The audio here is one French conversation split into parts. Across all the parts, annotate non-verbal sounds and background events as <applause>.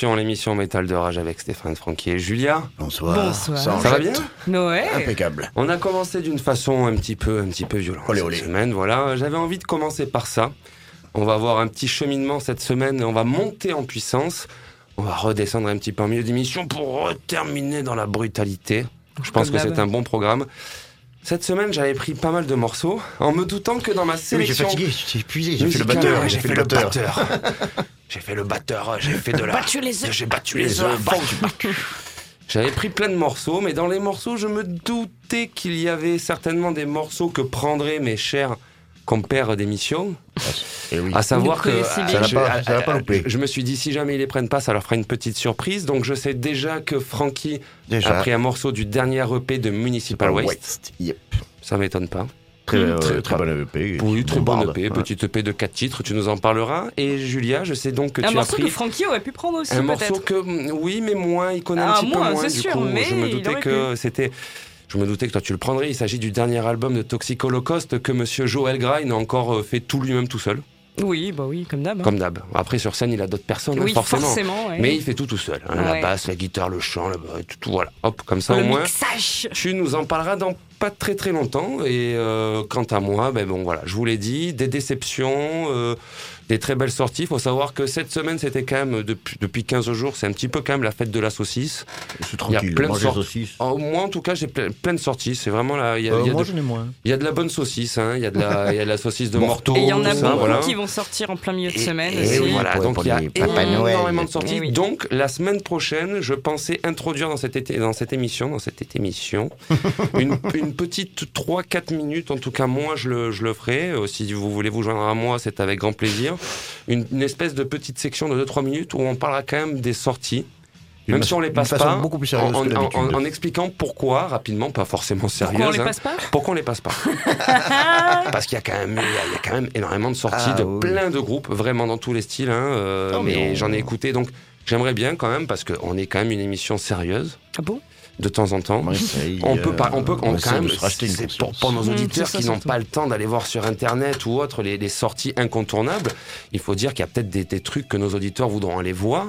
L'émission Métal de Rage avec Stéphane, Francky et Julia. Bonsoir. Bonsoir. Ça va bien? Noël. Impeccable. On a commencé d'une façon un petit peu, un petit peu violente Olé, cette olé. semaine. Voilà, j'avais envie de commencer par ça. On va avoir un petit cheminement cette semaine. On va monter en puissance. On va redescendre un petit peu en milieu d'émission pour terminer dans la brutalité. Je pense Comme que c'est un bon programme. Cette semaine, j'avais pris pas mal de morceaux, en me doutant que dans ma Oui, j'ai sélection fatigué, j'ai épuisé, j'ai fait le batteur, j'ai fait le batteur. <laughs> j'ai fait le batteur, j'ai fait de la. Battu les œufs. J'ai battu les œufs. J'avais pris plein de morceaux, mais dans les morceaux, je me doutais qu'il y avait certainement des morceaux que prendraient mes chers compères d'émission. Et oui. À savoir Vous que je- Ça va pas- ça va pas euh, louper. Je me suis dit si jamais ils les prennent pas, ça leur fera une petite surprise. Donc je sais déjà que Frankie Déjà. a pris un morceau du dernier EP de Municipal Waste. Yep. Ça m'étonne pas. Très, euh, Très- très bonne EP. Oui, très bonne. EP, Ouais. petite EP de 4 titres, tu nous en parleras. Et Julia, je sais donc que un tu as morceau pris que Frankie aurait pu prendre aussi, un morceau que mm, oui, mais moins, il connaît un Ah, petit moins, peu moins. c'est Du sûr, coup, mais je me doutais que c'était. Je me doutais que toi tu le prendrais. Il s'agit du dernier album de Toxic Holocaust que Monsieur Joel Grine a encore euh, fait tout lui-même tout seul, Oui, bah oui, comme d'hab. hein. comme d'hab. Après sur scène, il a d'autres personnes, oui, forcément. forcément. ouais. Mais il fait tout tout seul. hein, La basse, la guitare, le chant, le... tout, tout, voilà. Hop, comme ça le au moins. mixage. Tu nous en parleras dans pas très très longtemps. Et euh, quant à moi, ben bon voilà, je vous l'ai dit, des déceptions, euh, des très belles sorties. Il faut savoir que cette semaine, c'était quand même, depuis, depuis 15 jours, c'est un petit peu quand même la fête de la saucisse. C'est Il y a tranquille. plein de saucisses. Oh, moi, en tout cas, j'ai plein, plein de sorties. C'est vraiment là. Il y a, Euh, il y a moi, de, j'en ai moins. il y a de la bonne saucisse. hein. Il y a de la, il y a de la saucisse de Morteau. Et il y en a beaucoup voilà. qui vont sortir en plein milieu de semaine et aussi. voilà, donc il y a énormément de sorties. Oui. Donc la semaine prochaine, je pensais introduire dans cette, été- dans cette émission, dans cette émission, <laughs> une, une petite 3-4 minutes. En tout cas, moi, je le, je le ferai. Euh, si vous voulez vous joindre à moi, c'est avec grand plaisir. Une, une espèce de petite section de 2-3 minutes où on parlera quand même des sorties. Même si on les passe pas, beaucoup plus en, en- expliquant pourquoi, rapidement, pas forcément sérieuse. Pourquoi on les hein. passe pas Pourquoi on les passe pas <laughs> Parce qu'il y a quand même, il y a, il y a quand même énormément de sorties Ah, de oui. plein de groupes, vraiment dans tous les styles. hein, euh, Non, mais mais on- j'en ai écouté, donc j'aimerais bien quand même parce qu'on est quand même une émission sérieuse Ah bon? De temps en temps. On peut euh, pas, on peut on essaie quand même. c'est pour, pour nos Mmh, auditeurs ça, qui n'ont pas le temps d'aller voir sur internet ou autre les, les sorties incontournables, il faut dire qu'il y a peut-être des, des trucs que nos auditeurs voudront aller voir.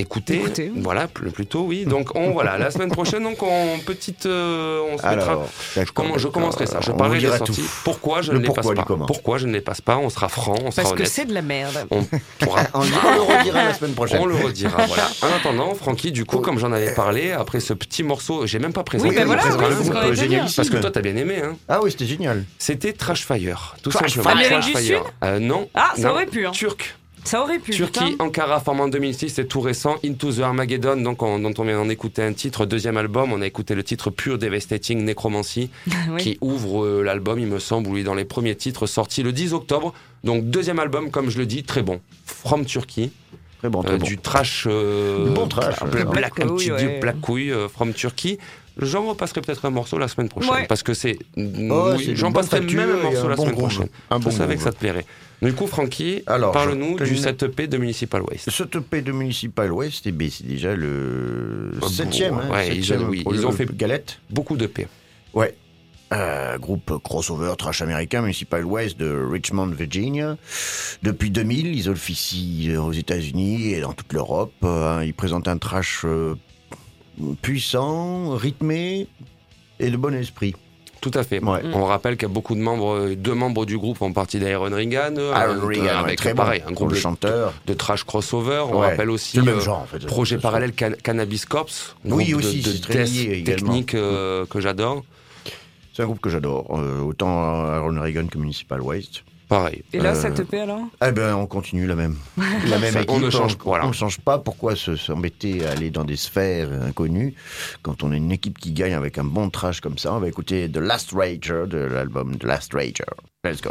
Écouter, Écouter. voilà, pl- plutôt oui. Donc on voilà, la semaine prochaine, donc on petite, euh, on se mettra Alors, Comment, je d'accord. commencerai ça? Je parlerai des sorties. tout. Pourquoi je Le ne les passe pas? comment. Pourquoi je ne les passe pas? On sera franc, on sera Parce que c'est de la merde. On pourra. On, <laughs> on le redira la semaine prochaine. On le redira, voilà. En attendant, Francky, du coup, comme j'en avais parlé, après ce petit morceau, j'ai même pas présenté. Oui, ben le voilà, oui, te dire. génialissime. Parce que toi, t'as bien aimé, hein. Ah oui, c'était génial. C'était Trash Fire, tout Trash simplement. Fire. Du Fire. Euh, non. Ah, ça non. aurait pu, hein. Turc. Ça aurait pu. Turquie, putain. Ankara, formé en 2006, c'est tout récent. Into the Armageddon, donc on- dont on vient d'en écouter un titre. Deuxième album, on a écouté le titre Pure Devastating Necromancy, <laughs> Oui. qui ouvre euh, l'album, il me semble, est dans les premiers titres sortis le 10 octobre. Donc deuxième album, comme je le dis, très bon. From Turkey, Très bon, très Euh, bon. du trash, euh, Du bon trash, Black black, un petit ouais. black couille euh, from Turkey. J'en repasserai peut-être un morceau la semaine prochaine, Ouais. parce que c'est, Oh, oui, c'est j'en passerai même un morceau un la bon semaine groove. prochaine. Un je bon savais que ça te plairait. Du coup, Francky, Alors, parle-nous je du tenais- 7 EP de Municipal Waste. Ce EP de Municipal West, eh bien, c'est déjà le Ah bon, septième. hein, ouais, ils ont- oui, pour ils le ont fait- Galette. Beaucoup de P. Ouais. Euh, groupe crossover trash américain Municipal West de Richmond, Virginia. Depuis 2000, ils officient aux États-Unis et dans toute l'Europe. Euh, ils présentent un trash euh, puissant, rythmé et de bon esprit. Tout à fait. Ouais. On rappelle qu'il y a beaucoup de membres, euh, deux membres du groupe font partie d'Iron Reagan, euh, Aaron euh, Reagan, avec très pareil, bon. un groupe de, chanteur. de trash crossover. On Ouais. rappelle aussi le même euh, genre en fait. projet parallèle Can- Cannabis Corps, Oui, aussi, de, très lié technique euh, que j'adore. C'est un groupe que j'adore. Euh, autant Aaron Reagan que Municipal Waste. Pareil. Et là, Euh, ça te plaît alors? Eh ben, on continue la même. <laughs> La même Ça, équipe. on ne change- voilà. on change pas. Pourquoi se- s'embêter à aller dans des sphères inconnues quand on a une équipe qui gagne avec un bon trash comme ça? On va écouter The Last Rager de l'album The Last Rager. Let's go.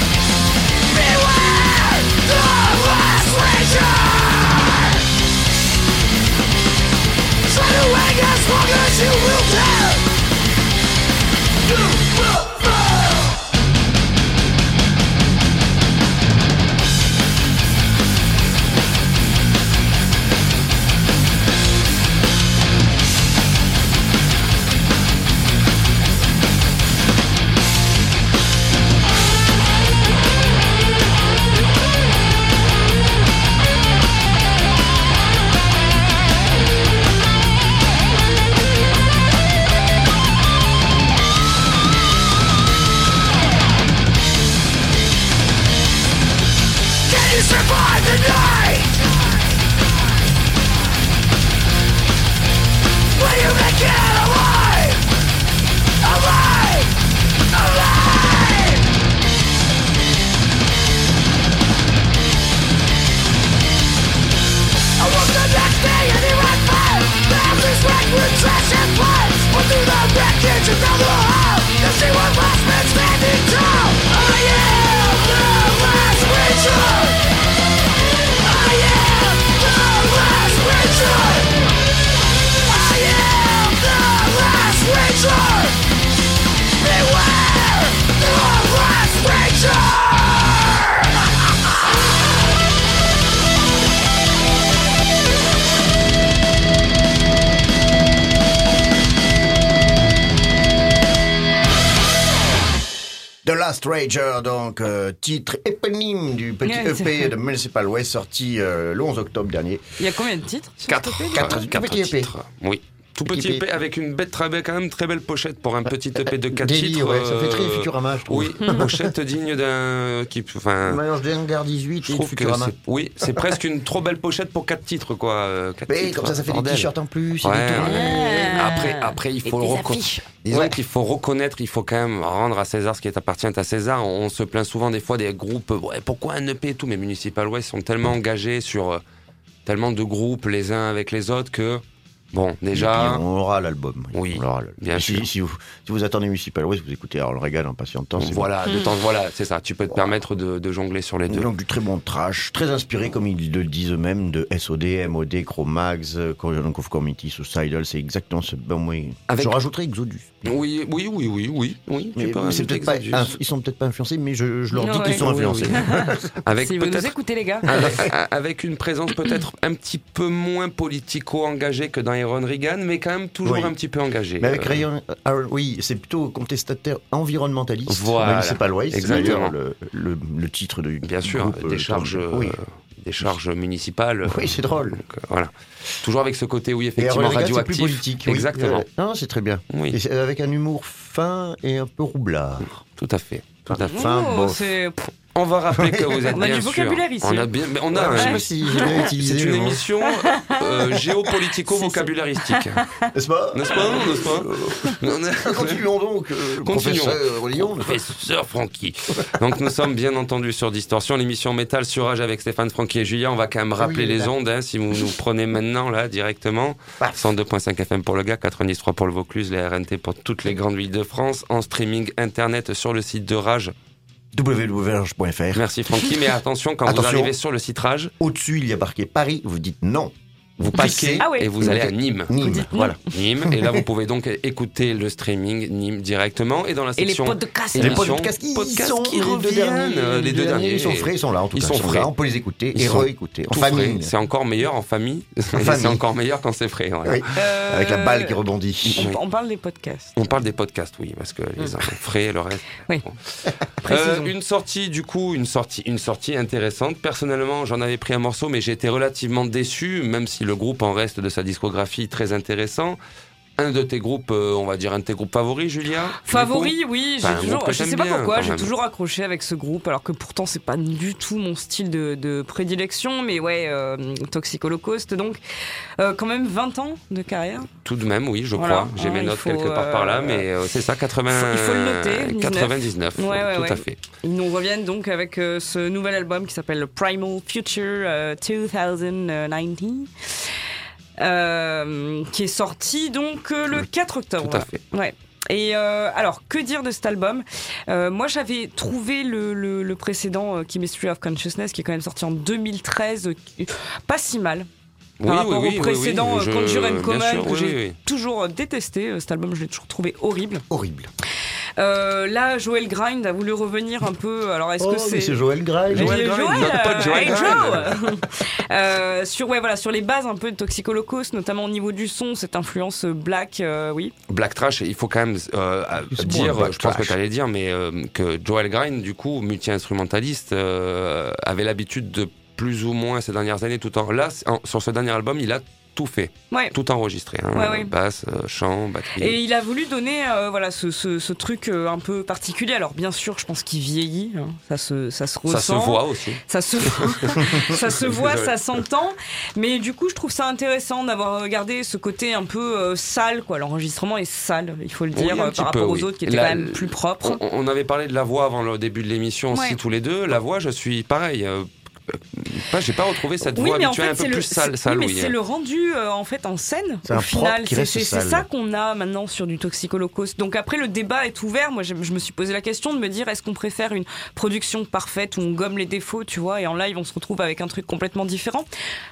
Last Rager, donc euh, titre éponyme du petit EP de Municipal Waste sorti euh, le 11 octobre dernier. Il y a combien de titres sur Quatre. cet EP Quatre. Euh, quatre Petit EP. titres. Oui. Tout Petit EP. EP avec une bête très belle, quand même très belle pochette pour un petit EP de 4 Daily, titres. ouais, ça fait très euh, Futurama, je trouve. Oui, <laughs> pochette digne d'un. qui- Enfin. Mélange d'Hangar 18 Je et trouve que Futurama. c'est, oui, c'est presque une trop belle pochette pour quatre titres, quoi. euh, quatre Mais titres, comme ça, ça fait des bordel. t-shirts en plus, Ouais, des ouais. Après, après, il faut le reconnaître. Disons Ouais. qu'il faut reconnaître, il faut quand même rendre à César ce qui appartient à César. On, se plaint souvent des fois des groupes. Ouais, pourquoi un EP et tout Mais Municipal Waste sont tellement engagés sur euh, tellement de groupes les uns avec les autres que bon, déjà. on aura l'album. Oui, on aura bien si, sûr. Si vous, si vous attendez Municipal Waste, vous écoutez Harold Reagan en patientant. c'est Voilà, de temps, <laughs> voilà, c'est ça. Tu peux te permettre de, de jongler sur les deux. Donc du très bon trash, très inspiré, comme ils le disent eux-mêmes, de SOD, MOD, Chromax, Coriolan of Committee, Suicidal, c'est exactement ce bon oui. Avec- Je rajouterais Exodus. Oui, oui, oui, oui, oui, oui. Mais pas, ils sont peut-être pas influencés, mais je, je leur dis Ouais. qu'ils sont Oui, oui, influencés. <laughs> Avec Si vous nous écoutez, les gars. avec, <laughs> avec une présence peut-être un petit peu moins politico-engagée que dans Iron Reagan, mais quand même toujours Oui. un petit peu engagée. Mais avec Euh, Rayon, Aaron- oui, c'est plutôt contestataire environnementaliste. Voilà. Même si c'est pas Waste, c'est Exactement. d'ailleurs le, le, le titre du Bien sûr, groupe, des euh, charges, Oui, euh, des charges municipales. oui c'est drôle. Donc, euh, voilà. Toujours avec ce côté, oui, Et effectivement, Aaron Reagan, c'est radioactif. plus politique. oui. Exactement. Euh, non, c'est très bien. Oui, Et avec un humour fin et un peu roublard. tout à fait. Tout à fait. Fin, Oh, bof. c'est- On va rappeler que vous êtes On a bien du sûr- vocabulaire ici. On a bien, mais on a. Ouais, je sais un- pas si j'ai bien utilisé c'est une émission euh, géopolitico-vocabularistique. N'est-ce pas? N'est-ce pas? N'est-ce pas? A- Continuons donc, euh, Continuons. professeur Francky. Donc nous sommes bien entendu sur Distorsion, l'émission Métal sur Rage avec Stéphane, Francky et Julien. On va quand même rappeler Oui, les là. ondes, hein, si vous nous prenez maintenant là directement. Paf. 102.5 FM pour le gars, 93 pour le Vaucluse, les RNT pour toutes les grandes villes de France, en streaming internet sur le site de Rage. www.rage.fr. Merci Francky, mais attention quand vous arrivez sur le site Rage, Au-dessus, il y a marqué Paris. Vous dites non. Vous passez. Ah ouais. et vous allez à Nîmes. Voilà. Nîmes, et là vous pouvez donc écouter le streaming Nîmes directement et dans la Et les section podcasts. Les podcasts qui podcasts sont qui les deux reviennent, derniers. euh, les deux derniers. Ils sont frais, ils sont là en tout Ils cas. sont frais. là, on peut les écouter Ils et sont réécouter. En famille. frais. C'est encore meilleur en famille. famille. c'est encore meilleur quand c'est frais. voilà. Oui, Euh, avec la balle qui rebondit. On, on parle des podcasts. On parle des podcasts, oui, parce que les uns frais et le reste. Oui. <laughs> Euh, une sortie, du coup, une sortie, une sortie intéressante. Personnellement, j'en avais pris un morceau, mais j'ai été relativement déçu, même si le groupe en reste de sa discographie très intéressant. Un de tes groupes, euh, on va dire un de tes groupes favoris, Julia du Favori, oui, j'ai Enfin, toujours, je sais pas bien, pourquoi, j'ai toujours accroché avec ce groupe, alors que pourtant c'est pas du tout mon style de, de prédilection, mais ouais, euh, Toxic Holocaust, donc euh, quand même 20 ans de carrière. Tout de même, oui, je Voilà. crois. J'ai Ah, mes notes faut, quelque part par là, euh, mais c'est ça, 80, il faut le noter, 19. 99, Ouais, ouais, tout ouais. à fait. Ils nous reviennent donc avec ce nouvel album qui s'appelle Primal Future euh, 2019, euh, qui est sorti donc euh, le 4 octobre. Tout à fait. Ouais. Et euh, alors, que dire de cet album? Euh, Moi, j'avais trouvé le, le- le précédent, euh, Chemistry of Consciousness, qui est quand même sorti en 2013, euh, qui- pas si mal. Par rapport au précédent, Conjure and Common, que oui, j'ai oui, oui. toujours détesté. Cet album, je l'ai toujours trouvé horrible. Horrible. Euh, là, Joel Grind a voulu revenir un peu. Alors, est-ce Oh, que c'est mais c'est Joel Joel, Grind, euh, Joel hey, Grind. Joe <laughs> Euh, sur ouais voilà sur les bases un peu de Toxic Holocaust, notamment au niveau du son, cette influence black, euh, oui. Black Trash, il faut quand même euh, bon, dire, je pense que tu allais dire, mais euh, que Joel Grind, du coup, multi-instrumentaliste, euh, avait l'habitude de plus ou moins ces dernières années, tout en là, en- sur ce dernier album, il a tout fait, Ouais. tout enregistré, hein, Ouais, ouais. basse, euh, chant, batterie. Et il a voulu donner euh, voilà ce, ce- ce truc euh, un peu particulier. Alors bien sûr, je pense qu'il vieillit, hein. ça se ça se ressent. ça se voit aussi. Ça se, <laughs> ça se voit, ça s'entend. Mais du coup, je trouve ça intéressant d'avoir regardé ce côté un peu sale. quoi. L'enregistrement est sale, il faut le dire, par rapport peu, aux oui. autres qui étaient La- quand même plus propres. On, on avait parlé de la voix avant le début de l'émission aussi tous les deux. La voix, je suis pareil. Pas, j'ai pas retrouvé cette Oui, voix mais en fait, un peu c'est plus le, sale, c'est- sale oui, mais oui, c'est hein. le rendu euh, en fait en scène au un final. C'est ça qu'on a maintenant sur du Toxicolocos. Donc après, le débat est ouvert. Moi, je, je me suis posé la question de me dire est-ce qu'on préfère une production parfaite où on gomme les défauts, tu vois, et en live on se retrouve avec un truc complètement différent?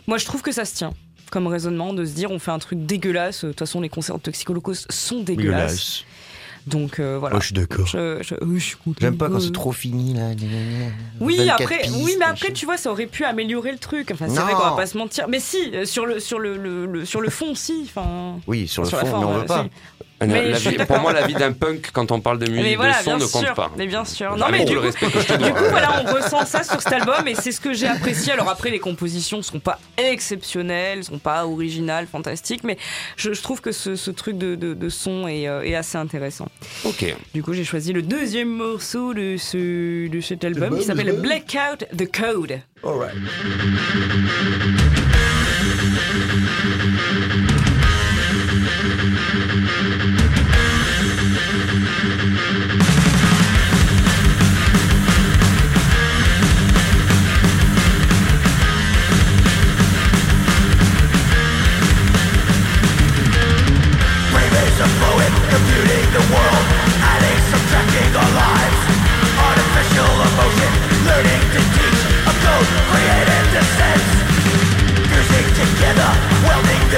Moi, je trouve que ça se tient comme raisonnement de se dire on fait un truc dégueulasse. De toute façon, les concerts de Toxicolocos sont dégueulasses. Dégueulasse. Donc euh, voilà. Moi, je suis d'accord. Je- je- oui, je suis content. J'aime pas quand Euh, c'est trop fini là. oui, 24 après, pistes, oui, mais après, tu vois, ça aurait pu améliorer le truc. Enfin, c'est vrai qu'on va pas se mentir. Mais si, euh, sur le, sur le, le- le- sur le fond, si. Enfin, Oui, sur le sur fond, forme, mais on veut pas. si. Mais vie- pour moi, la vie d'un punk, quand on parle de musique voilà, de son, ne compte sûr. pas. Mais bien sûr. Non, Avec mais tout du le coup, du voilà, on ressent ça sur cet album et c'est ce que j'ai apprécié. Alors après, les compositions sont pas exceptionnelles, sont pas originales, fantastiques, mais je, je trouve que ce, ce truc de, de- de son est, euh, est assez intéressant. Ok. Du coup, j'ai choisi le deuxième morceau de, ce, de cet album qui s'appelle Blackout the Code. Brain is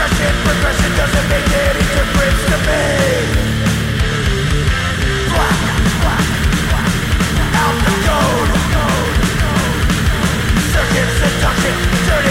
Progression, progression doesn't make any difference to me Black, black, black Out the code Circuit seduction, dirty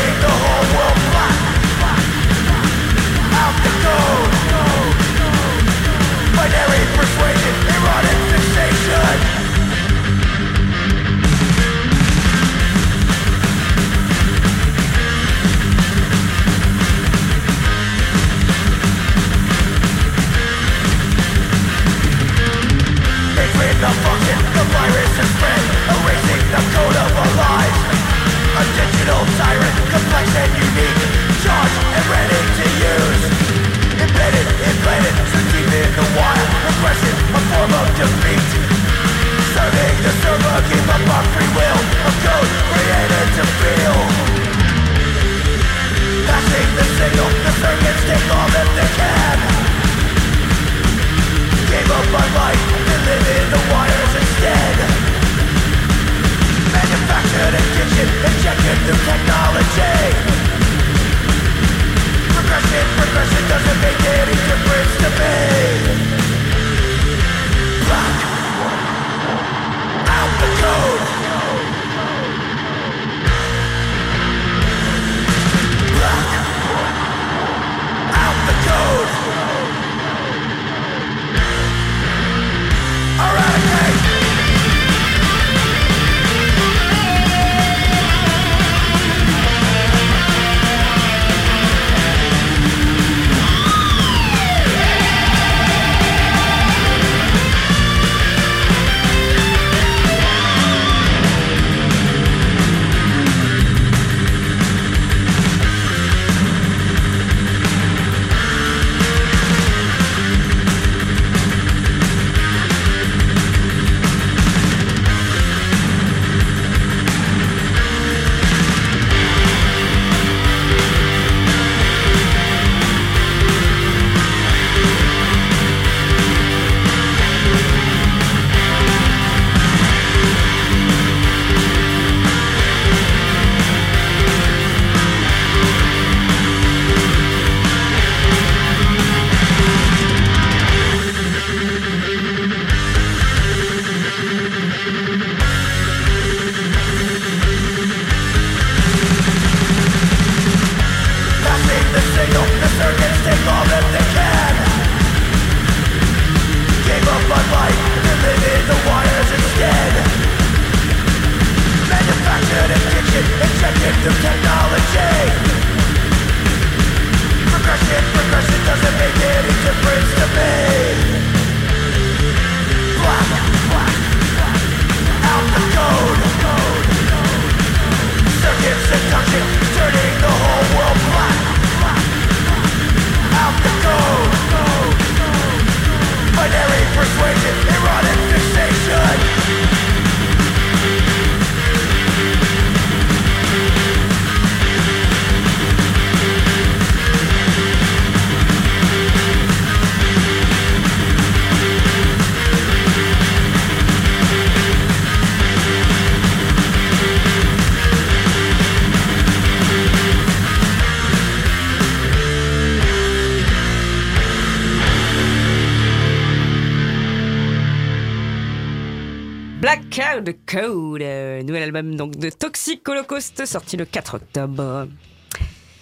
Sorti le 4 octobre.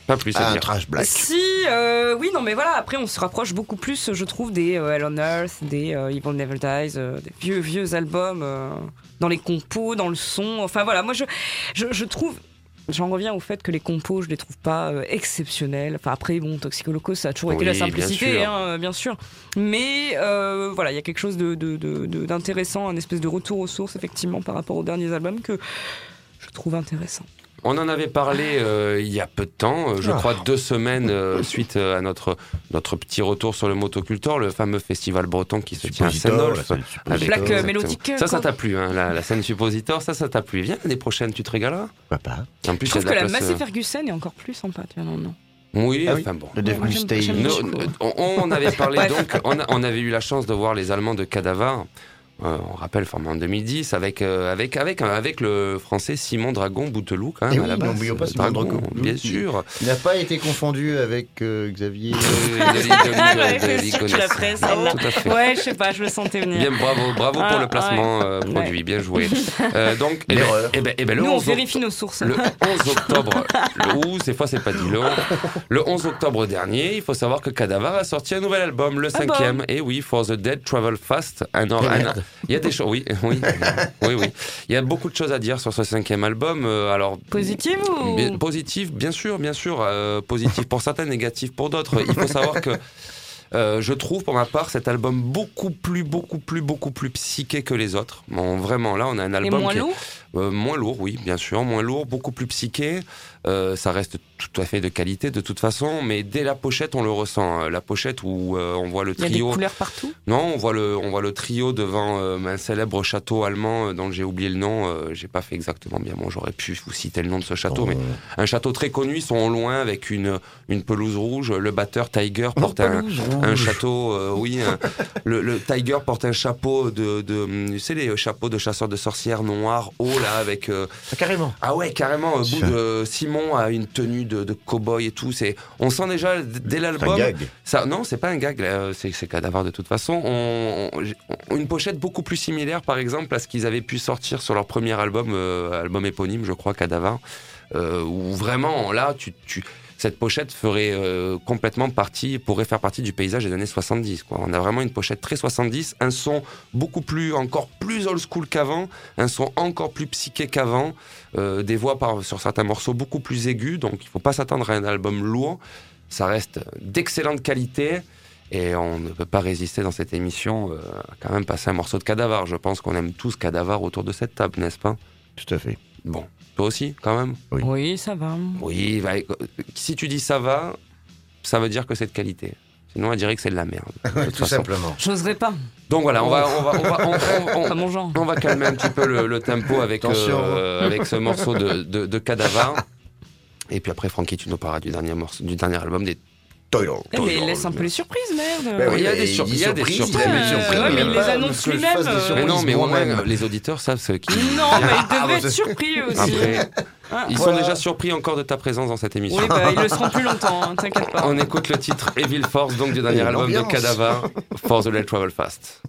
Pas plus Ah, un trash black. Si, euh, oui, non, mais voilà, après on se rapproche beaucoup plus, je trouve, des euh, Hell on Earth, des euh, Evil Never Dies, euh, des vieux, vieux albums euh, dans les compos, dans le son. Enfin voilà, moi je, je, je trouve. J'en reviens au fait que les compos, je les trouve pas euh, exceptionnels. Enfin après, bon, Toxic Holocaust, ça a toujours été Oui, la bien simplicité, sûr. hein, bien sûr. Mais euh, voilà, il y a quelque chose de- de- de- de- d'intéressant, un espèce de retour aux sources, effectivement, par rapport aux derniers albums que trouve intéressant. On en avait parlé euh, il y a peu de temps, euh, je Ah. crois deux semaines euh, suite à notre, notre petit retour sur le Motocultor, le fameux festival breton qui se tient à Suppositor, Saint-Nolf. la scène Suppositor. Black, euh, mélodique, Ça, ça t'a plu, hein, la, la scène suppositor, ça, ça t'a plu. Viens l'année prochaine, tu te régaleras. Pourquoi pas En plus, Je trouve que la place, Massey Ferguson est encore plus sympa, tu vois, non, non. Oui, Ah oui. enfin bon. Le j'aime- Stage. on, avait <laughs> parlé donc, on, a- on avait eu la chance de voir les Allemands de Cadavar. Euh, on rappelle, formé en 2010, avec, euh, avec, avec, avec le français Simon Dragon Bouteloup, quand même, Eh à oui, la base. n'oublions pas Simon Dragon. bien Oui. sûr. Il n'a pas été confondu avec euh, Xavier. Euh, ouais. Ouais, je sais pas, je le sentais venir. Bien, bravo, bravo Ah, pour le placement ouais. euh, produit, bien joué. Euh, donc, eh ben, L'erreur. eh ben, eh ben, le Nous, on 11 vérifie nos sources. Le 11 octobre, le ou, ces fois c'est pas dit le 11. Le 11 octobre dernier, il faut savoir que Cadavar a sorti un nouvel album, le Ah bon cinquième. Et oui, For the Dead Travel Fast. Un, or- un-. Il y a des choses, oui, oui, oui, oui. Il y a beaucoup de choses à dire sur ce cinquième album. Euh, alors, Positive ou Bien- positif, bien sûr, bien sûr. euh, positif pour certains, négatif pour d'autres. Il faut savoir que euh, je trouve pour ma part cet album beaucoup plus, beaucoup plus, beaucoup plus psyché que les autres. Bon, vraiment, là, on a un Et album moins qui est- lourd? euh, moins lourd, oui, bien sûr, moins lourd, beaucoup plus psyché. Euh, ça reste tout à fait de qualité de toute façon, mais dès la pochette, on le ressent. Euh, La pochette où euh, on voit le Il y a des trio. couleurs partout? Non, on voit le, on voit le trio devant euh, un célèbre château allemand euh, dont j'ai oublié le nom. Euh, j'ai pas fait exactement bien. Bon, j'aurais pu vous citer le nom de ce château, mais un château très connu. Ils sont au loin avec une, une pelouse rouge. Le batteur Tiger porte un, un château. euh, oui, un- le, le Tiger porte un chapeau de, de, tu sais les chapeaux de chasseurs de sorcières noirs haut là avec. euh, Ah, carrément. ah ouais, carrément. Au bout de Simon a une tenue de, de cow-boy et tout. C'est, on sent déjà dès C'est un l'album. gag. Ça, non, c'est pas un gag, là, c'est, c'est Cadavar de toute façon. On, on- une pochette beaucoup plus similaire, par exemple, à ce qu'ils avaient pu sortir sur leur premier album, euh, album éponyme, je crois, Cadavar, euh, où vraiment, là, tu, tu- cette pochette ferait euh, complètement partie, pourrait faire partie du paysage des années 70. Quoi. On a vraiment une pochette très 70, un son beaucoup plus, encore plus old school qu'avant, un son encore plus psyché qu'avant, euh, des voix par, sur certains morceaux beaucoup plus aigus, donc il faut pas s'attendre à un album lourd. Ça reste d'excellente qualité. Et on ne peut pas résister dans cette émission euh, à quand même passer un morceau de Cadavar. Je pense qu'on aime tous Cadavar autour de cette table, n'est-ce pas? Tout à fait. Bon, toi aussi, quand même Oui. Oui, ça va. Oui, bah, si tu dis ça va, ça veut dire que c'est de qualité. Sinon, elle dirait que c'est de la merde. <laughs> de Tout façon. simplement. J'oserais pas. Donc voilà, on va, on va, on va, on- on- on- Pas mon genre. on va calmer un petit peu le, le tempo avec, euh, avec ce <laughs> morceau de, de, de Cadavar. Et puis après, Francky, tu nous parleras du dernier, morceau, du dernier album des Eh, mais laisse un peu les surprises, merde. Ben il y a mais des sur- dit il y a des surprises, surprises. il Ouais, mais les annonce lui-même, euh. Mais non, mais au moins, moi-même. les auditeurs savent ce qui. Non, mais ils devraient être surpris aussi. Après, Ah. ils sont déjà surpris encore de ta présence dans cette émission. Oui, bah, ils le seront plus longtemps, hein, t'inquiète pas. On écoute le titre Evil Force, donc du dernier Et album de. Cadavar, For the Travel Fast.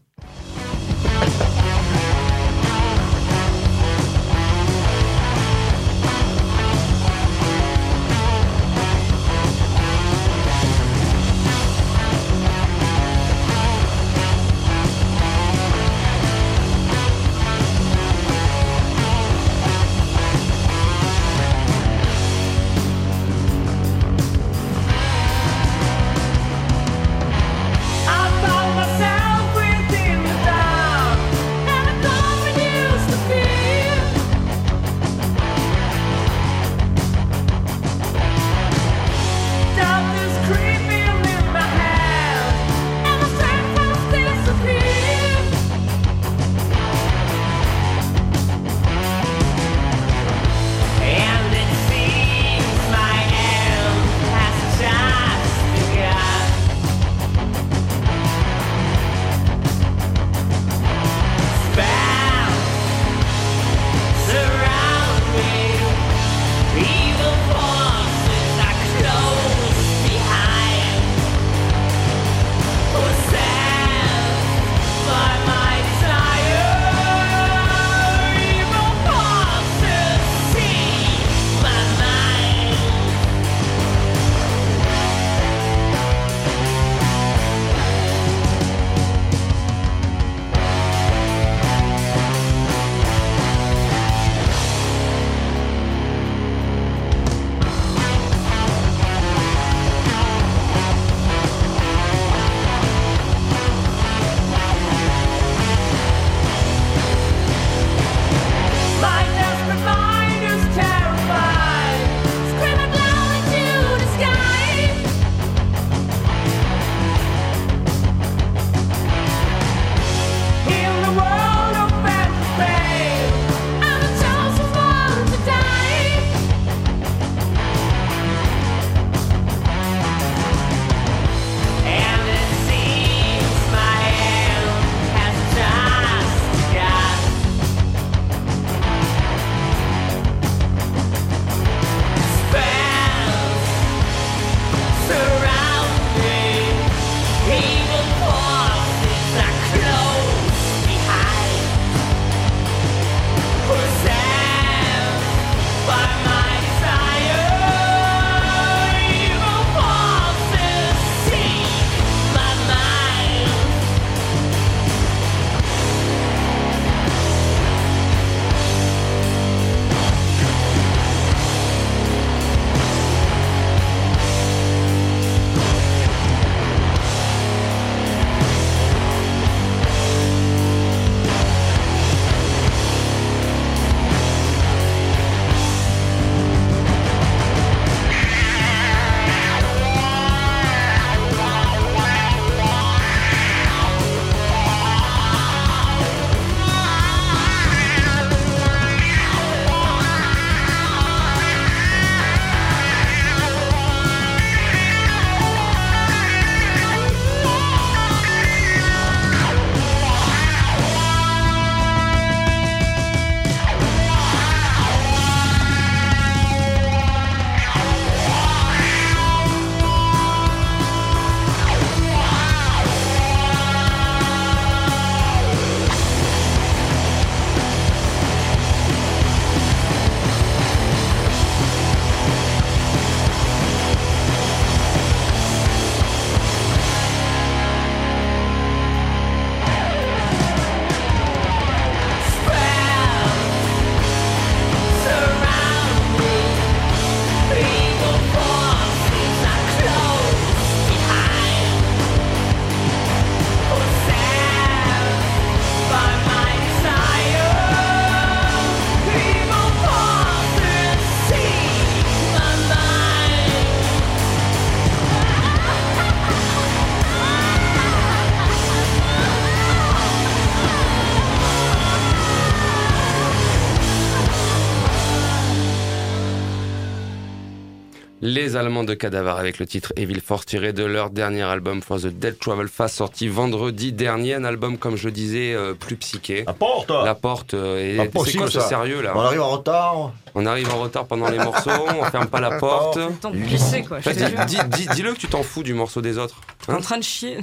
Les Allemands de Cadaver avec le titre Evil Force tiré de leur dernier album For the Dead Travel Fast sorti vendredi dernier. Un album, comme je disais, euh, plus psyché. La porte La porte, euh, c'est possible, quoi ce ça. sérieux là On arrive en retard. On arrive en retard pendant les morceaux, on ferme pas la porte. Pisser, quoi. Jure. dis, dis, dis-le que tu t'en fous du morceau des autres. Hein en train de chier.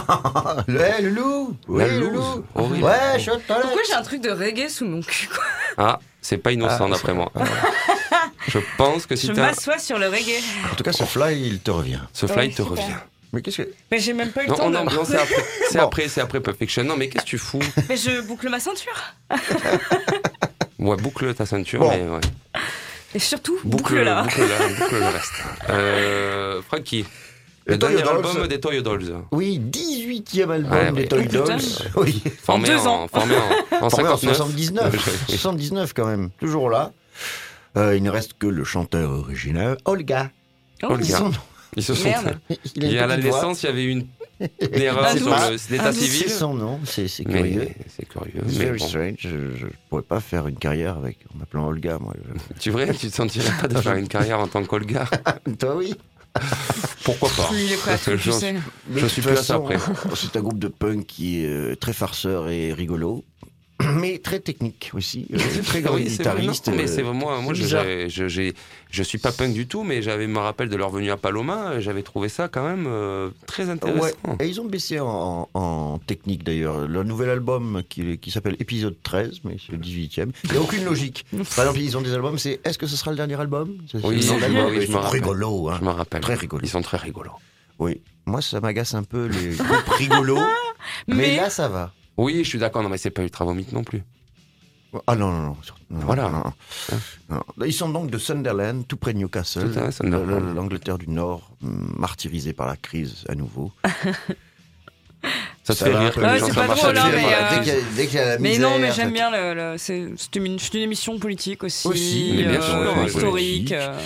<laughs> Le, hey, loup Oui, le loup Horrible. Ouais, je. Pourquoi j'ai un truc de reggae sous mon cul, quoi? Ah, c'est pas innocent Ah, d'après moi. Je pense que si Je t'as m'assois sur le reggae. En tout cas, ce fly, il te revient. ce fly Ouais, te revient. Mais qu'est-ce que... Mais j'ai même pas eu le Non, temps oh de... non, non, c'est après, c'est Bon. après, c'est après Perfection. Non, mais qu'est-ce que tu fous <laughs> Mais je boucle ma ceinture. <laughs> Ouais, boucle ta ceinture, Bon. mais ouais. Et surtout, Boucle, boucle-la. boucle, la- <laughs> boucle le reste. Euh, Frankie, le dernier Dolls. album des Toy Dolls. Oui, 18e album Ouais, des. Toy. Dolls. Oui. Formé deux en, ans. Formé en, en Formé en 59. 79. 79 quand même. Toujours là. Euh, il ne reste que le chanteur original, Olga. Oh, Olga. Son. Ils se sont. Merde. Il y a la naissance, il y avait eu une, une erreur sur l'état civil. C'est son nom, c'est curieux. c'est curieux. Mais very bon. strange. Je ne pourrais pas faire une carrière avec, en m'appelant Olga, moi. Tu vrai, tu te sentirais pas de faire une carrière en tant qu'Olga? Je- <laughs> Toi, oui. Pourquoi pas? Il est prêt <laughs> à tout, Je- tu sais. De Je suis plus à ça après. C'est un groupe de punk qui est très farceur et rigolo, mais très technique aussi. Euh, <laughs> très grand Oui, c'est vrai, guitariste. non, mais euh, c'est moi, moi je, je, suis pas punk du tout, mais j'avais me rappel de leur venue à Paloma, j'avais trouvé ça quand même euh, très intéressant. Ouais. Et ils ont baissé en, en technique d'ailleurs. Leur nouvel album qui, qui s'appelle Épisode 13, mais c'est le 18e. Il n'y a aucune logique. <laughs> Par exemple, ils ont des albums, c'est est-ce que ce sera le dernier album? Oui, le Ils sont rappelle. rigolos. Hein. Je me rappelle. Très rigolo. Ils sont très rigolos. Oui. Moi, ça m'agace un peu les groupes rigolos, <laughs> mais... Mais- là, ça va. Oui, je suis d'accord, non, mais c'est pas ultra vomite non plus. Ah non, non, non. non, Voilà. non, non. Non. Ils sont donc de Sunderland, tout près de Newcastle, le- l'Angleterre du Nord, hum, martyrisée par la crise à nouveau. <laughs> Ça Ça fait rire Ouais, c'est pas drôle, à hein, pied, mais, voilà. euh, Dès qu'il y, a- dès qu'il y a la Mais misère, non, mais j'aime bien le. le- c'est une, émission politique aussi. Aussi, mais bien euh, sûr, historique. euh.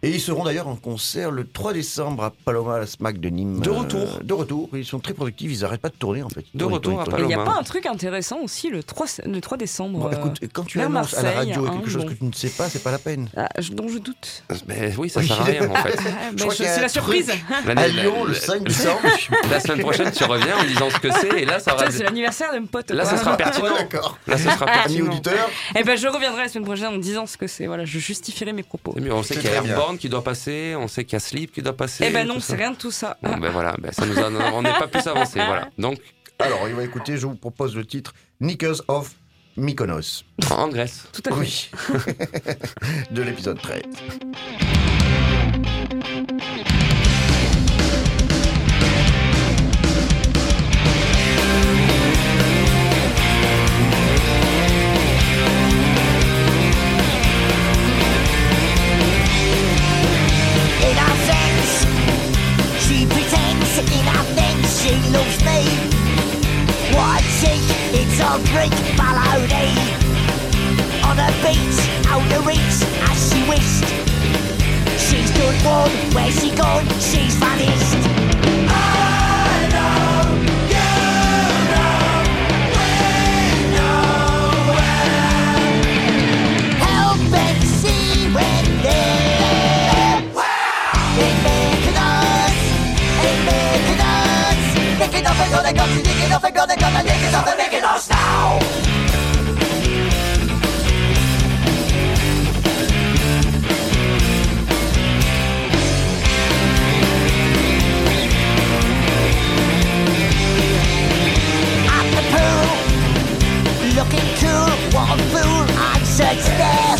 Et ils seront d'ailleurs en concert le 3 décembre à Paloma, à la SMAC de Nîmes. De Euh, retour. de retour. Ils sont très productifs, ils n'arrêtent pas de tourner en fait. De retour à tournent. il n'y a Paloma. pas un truc intéressant aussi le 3, le 3 décembre Bon, euh, écoute, quand tu annonces à la radio hein, quelque chose bon. que tu ne sais pas, c'est pas la peine. ah, je- dont je doute. Mais oui, ça Oui. sert à rien en <laughs> fait. Ah, c'est la surprise. <laughs> À Lyon, le 5 décembre. <laughs> La semaine prochaine, tu reviens en disant ce que c'est, et là, ça va. C'est l'anniversaire de mon pote. Là, quoi. ça sera pertinent. Là, ce sera pertinent. auditeurs, Eh ben, je reviendrai la semaine prochaine en disant ce que c'est. Voilà, je justifierai mes propos. C'est mieux, on sait qu'il y a qui doit passer, on sait qu'il y a Sleep qui doit passer. Eh ben non, c'est rien de tout ça. Bon, ben voilà, ben ça nous a- on n'est pas plus avancé, voilà. Donc, alors on va écouter, je vous propose le titre Knickers of Mykonos. en Grèce. Tout à fait. Oui. <laughs> de l'épisode 13. She loves me. Teeth, it's a Greek baloney. On a beach, out the reach as she wished. She's done one, where's she gone? She's vanished. go, they go, she dig it off, go, they go, they dig it off, us now. Looking cool, what a fool I search there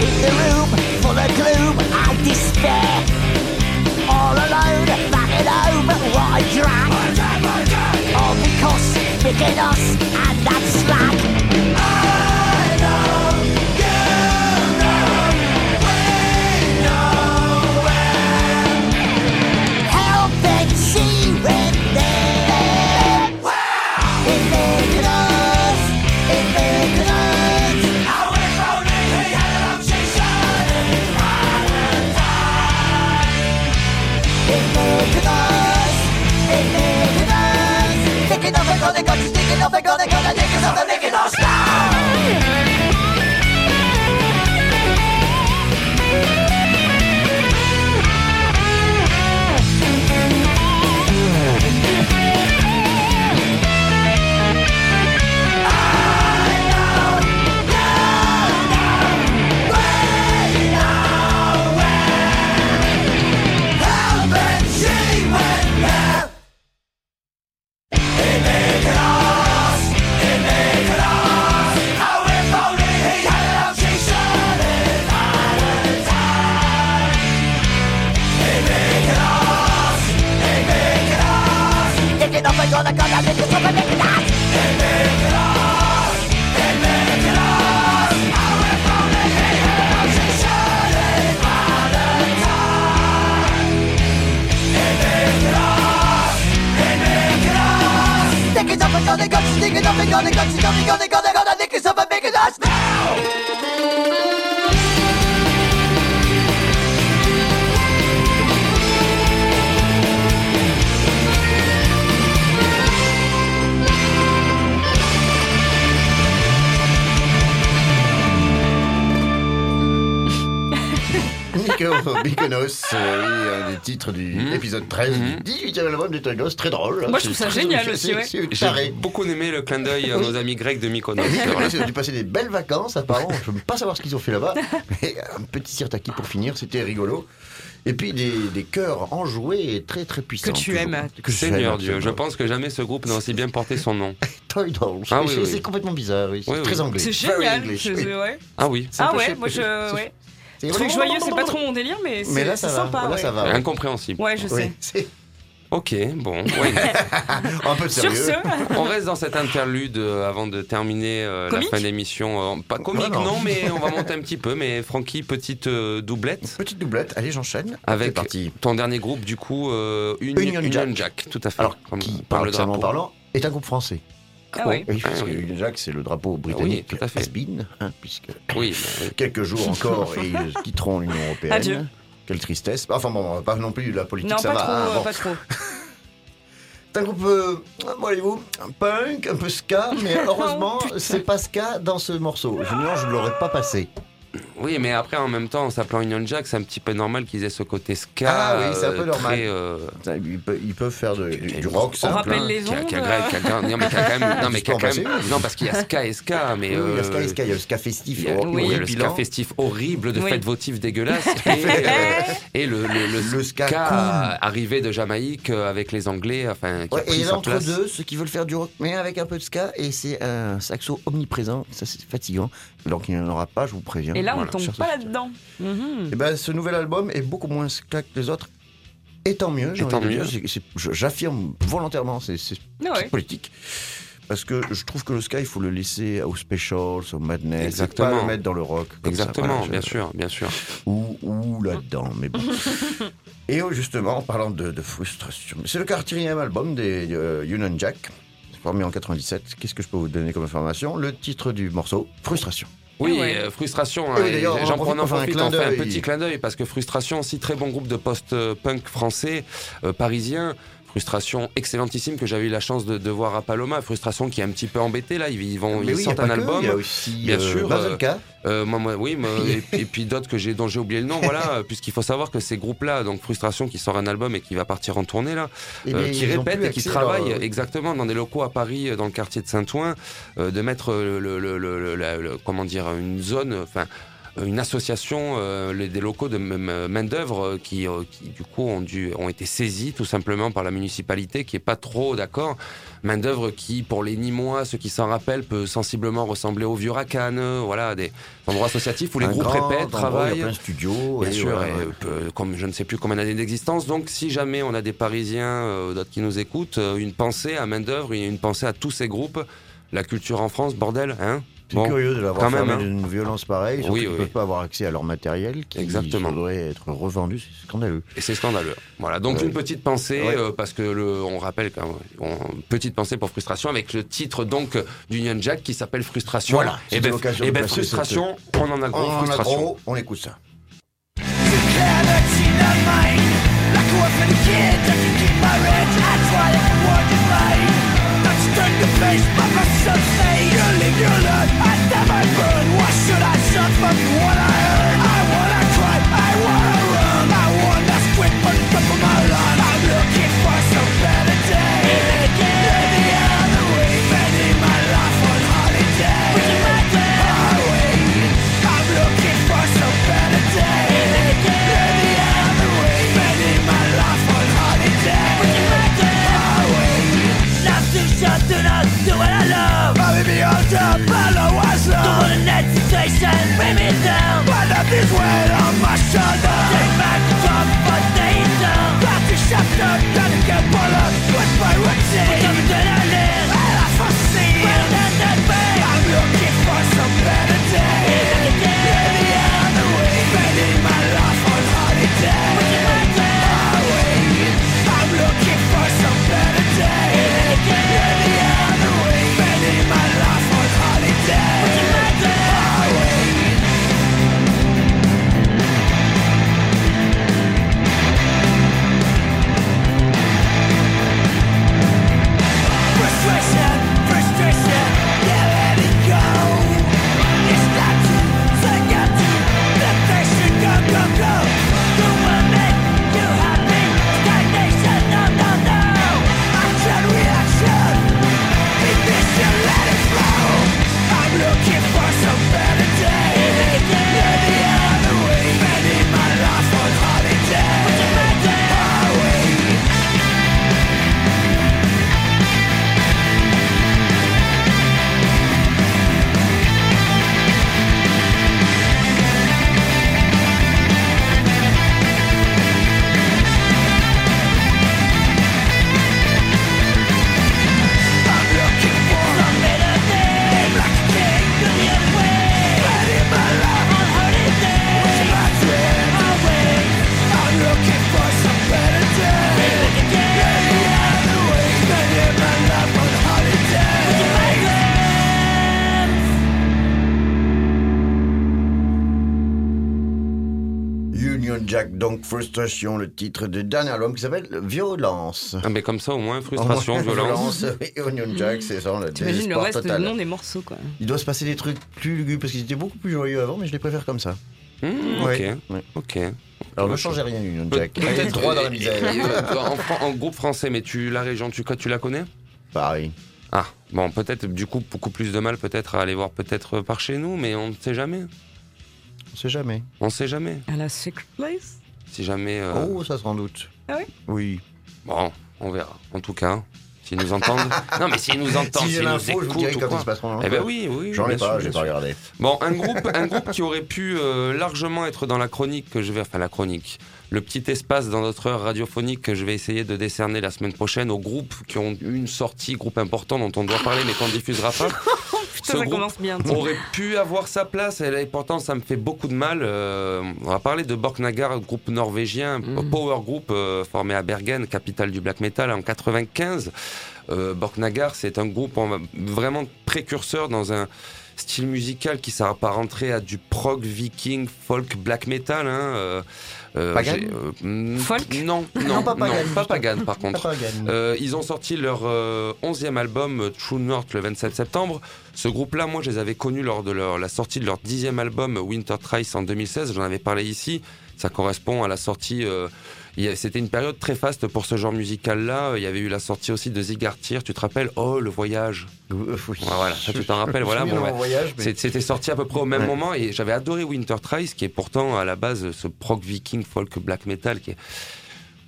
In the room full of gloom I despair what a drag. All because Mykonos and that slag. up, they're gonna thinking of me, gonna cut you, gonna, gonna, gonna, gonna, gonna, gonna, gonna, gonna, <laughs> Mykonos, euh, un des titres du Mhm. épisode 13 Mhm. du 18e album de Mykonos, très drôle. Moi, je trouve ça génial aussi, ouais. J'ai beaucoup aimé le clin d'œil à nos amis grecs de Mykonos. Ils ont dû passer des belles vacances, apparemment. Je ne veux pas savoir ce qu'ils ont fait là-bas. <laughs> Mais un petit sirtaki pour finir, c'était rigolo. Et puis des, des chœurs enjoués et très très puissants. Que tu toujours. aimes. Que Seigneur Dieu, je pense que jamais ce groupe n'a aussi bien porté son nom. <laughs> Toy Dolls. Ah oui, c'est oui. complètement bizarre, oui. C'est Oui, très anglais. C'est Very génial. Oui. ouais. Ah oui, Ah ouais, moi je. Ouais. C'est- Truc joyeux, c'est pas trop mon délire, mais Mais là, c'est ça c'est va. sympa. Là, ouais. ça va. incompréhensible. Ouais, je sais. Oui, <laughs> c'est Ok, bon. <laughs> ouais. un peu de Sur sérieux. ce, On reste dans cet interlude euh, avant de terminer euh, la fin d'émission. Euh, pas comique, non. non, mais on va monter un petit peu. Mais Francky, petite euh, doublette. Petite doublette, allez, j'enchaîne. C'est Avec parti. ton dernier groupe, du coup, euh, Union, Union Union Jack. Jack. Tout à fait. Alors, Comme qui, par le paradoxalement drapeau. parlant, est un groupe français. Ah. Oui, parce que. Union Jack, c'est le drapeau britannique. Oui, tout à fait. has-been, hein, puisque Oui, <laughs> bah, oui. quelques jours encore et ils <laughs> quitteront l'Union Européenne. Adieu. Quelle tristesse. Enfin bon, pas non plus la politique, non, ça pas va. trop, hein, bon. pas trop. <laughs> C'est un groupe, euh, Un punk, un peu ska, mais heureusement, Oh, c'est pas ska dans ce morceau. Sinon, je ne l'aurais pas passé. Oui, mais après, en même temps, en s'appelant Union Jack, c'est un petit peu normal qu'ils aient ce côté ska. Ah oui, c'est un peu euh, normal. très, euh, Ça, Ils peuvent, ils peuvent faire de- du, rock On simple. rappelle les qui a- qui a ondes, gra- qui a gra- non, mais qui a quand même, <laughs> non, mais qui a Juste quand pour même- passer. non, parce qu'il y a ska et ska, mais Oui, il y a ska euh, et ska, il y a le ska festif. Il y a, hor- oui, il y a le ska festif horrible de Oui. fêtes votives dégueulasses <laughs> et, euh, et le, le, le Le ska ska cool. arrivé de Jamaïque euh, avec les Anglais, enfin, qui Ouais, a pris et entre place. deux, ceux qui veulent faire du rock, mais avec un peu de ska, et c'est un saxo omniprésent, ça c'est fatigant. Donc il n'y en aura pas, je vous préviens. Et là, on. Tombe pas là-dedans. Mhm. Eh ben, ce nouvel album est beaucoup moins ska que les autres. Et tant mieux, j'ai Et tant envie de mieux. dire. C'est- c'est- je- J'affirme volontairement, c'est c'est Ah ouais. politique. Parce que je trouve que le ska, il faut le laisser aux specials, au madness, et Exactement. pas le mettre dans le rock. comme ça, Exactement, voilà, bien sûr, bien sûr. Ou, ou là-dedans, mais bon. <laughs> Et oh, justement, en parlant de, de frustration, c'est le quatrième album des euh, Union Jack, formé en 97. Qu'est-ce que je peux vous donner comme information? Le titre du morceau, Frustration. Oui, Ah ouais. euh, frustration. Oui, hein, J'en prends un profite, on fait un petit clin d'œil parce que frustration, aussi très bon groupe de post-punk français, euh, parisien. Frustration excellentissime que j'avais eu la chance de, de voir à Paloma. Frustration qui est un petit peu embêté là. Ils, ils vont, Mais ils oui, sortent un que, album. Il y a aussi Bien euh, sûr, Bazooka. Euh, moi, moi, oui, moi, <laughs> et, et puis d'autres que j'ai dont j'ai oublié le nom, voilà, euh, <laughs> puisqu'il faut savoir que ces groupes-là, donc Frustration qui sort un album et qui va partir en tournée là, Eh euh, qui plus et qui leur- travaillent exactement dans des locaux à Paris, euh, dans le quartier de Saint-Ouen, euh, de mettre euh, le, le- le- le- comment dire une zone, euh, enfin euh, une association, euh, les- des locaux de main d'œuvre qui, euh, qui du coup ont dû ont été saisis tout simplement par la municipalité qui est pas trop d'accord. Main d'œuvre qui, pour les Nîmois, ceux qui s'en rappellent, peut sensiblement ressembler au vieux Racan, euh, voilà, des endroits associatifs où les groupes répètent, endroit, Il y travaillent. a plein de studios. Bien et sûr, et, ouais. euh, comme je ne sais plus combien d'années d'existence. Donc, si jamais on a des Parisiens, euh, d'autres qui nous écoutent, euh, une pensée à main d'œuvre, et une pensée à tous ces groupes. La culture en France, bordel, hein? C'est Bon, curieux de l'avoir fermé hein. d'une violence pareille. Surtout Oui, qu'ils oui, ne peuvent pas avoir accès à leur matériel qui Exactement. devrait être revendu. C'est scandaleux. Et c'est scandaleux. Voilà, donc Ouais. une petite pensée, Ouais. euh, parce que le, on rappelle quand même, on- petite pensée pour Frustration, avec le titre donc d'Union Jack qui s'appelle Frustration. Voilà, et c'était ben, et de ben Frustration, on en a On gros, en a Frustration. gros, on écoute ça. That's You're leaving your I never burn Why should I suffer? What Frustration, le titre du dernier album qui s'appelle Violence. Ah, mais comme ça, au moins, frustration, Au moins, <laughs> violence. oui, Union Jack, c'est ça, le T'imagines le reste total. du nom des morceaux, quoi. Il doit se passer des trucs plus lugubres parce qu'ils étaient beaucoup plus joyeux avant, mais je les préfère comme ça. Ouais, ok, ouais. ok. Alors ne changez rien, Union Jack. Peut-être droit dans la misère. <laughs> En, groupe français, mais tu la région, tu, tu la connais? Pareil. Ah, bon, peut-être du coup beaucoup plus de mal peut-être à aller voir peut-être par chez nous, mais on ne sait jamais. On sait jamais. On ne sait jamais. À la Secret Place? Si jamais. euh, Oh, ça sans doute. Ah oui Oui. Bon, on verra. En tout cas, s'ils nous entendent. <laughs> non, mais s'ils nous entendent, Si s'ils nous l'info, je vous écoutent dirai ou quand quoi. ils se passeront. Eh ben oui, oui. J'en ai pas, j'ai pas regardé. Bon, un groupe, un groupe qui aurait pu euh, largement être dans la chronique que je vais, enfin la chronique, le petit espace dans notre heure radiophonique que je vais essayer de décerner la semaine prochaine aux groupes qui ont une sortie, groupe important dont on doit parler mais qu'on ne diffusera pas. <laughs> Putain, Ce ça groupe commence bien. aurait pu avoir sa place et là, et pourtant ça me fait beaucoup de mal. Euh, on va parler de Borknagar, groupe norvégien, Mhm. power group euh, formé à Bergen, capitale du black metal en 95. Euh, Borknagar, c'est un groupe vraiment précurseur dans un style musical qui s'apparenterait à du prog, viking, folk, black metal. Hein, euh, euh, Pagan euh, Folk Non, non, Non, pas Pagan, pas. Pagan par contre. Pas Pagan. Euh, ils ont sorti leur euh, 11e album True North le 27 septembre. Ce groupe-là, moi, je les avais connus lors de leur, la sortie de leur 10e album Winter Trice en 2016. J'en avais parlé ici. Ça correspond à la sortie. C'était une période très faste pour ce genre musical-là. Il y avait eu la sortie aussi de Zigartir. Tu te rappelles? Oh, le voyage. Euh, oui. Voilà, ça, tu t'en rappelles, voilà, <laughs> bon, ouais. voyage, mais- C'était sorti à peu près au même Ouais. moment et j'avais adoré Winter Trice, qui est pourtant à la base ce prog viking folk black metal qui est.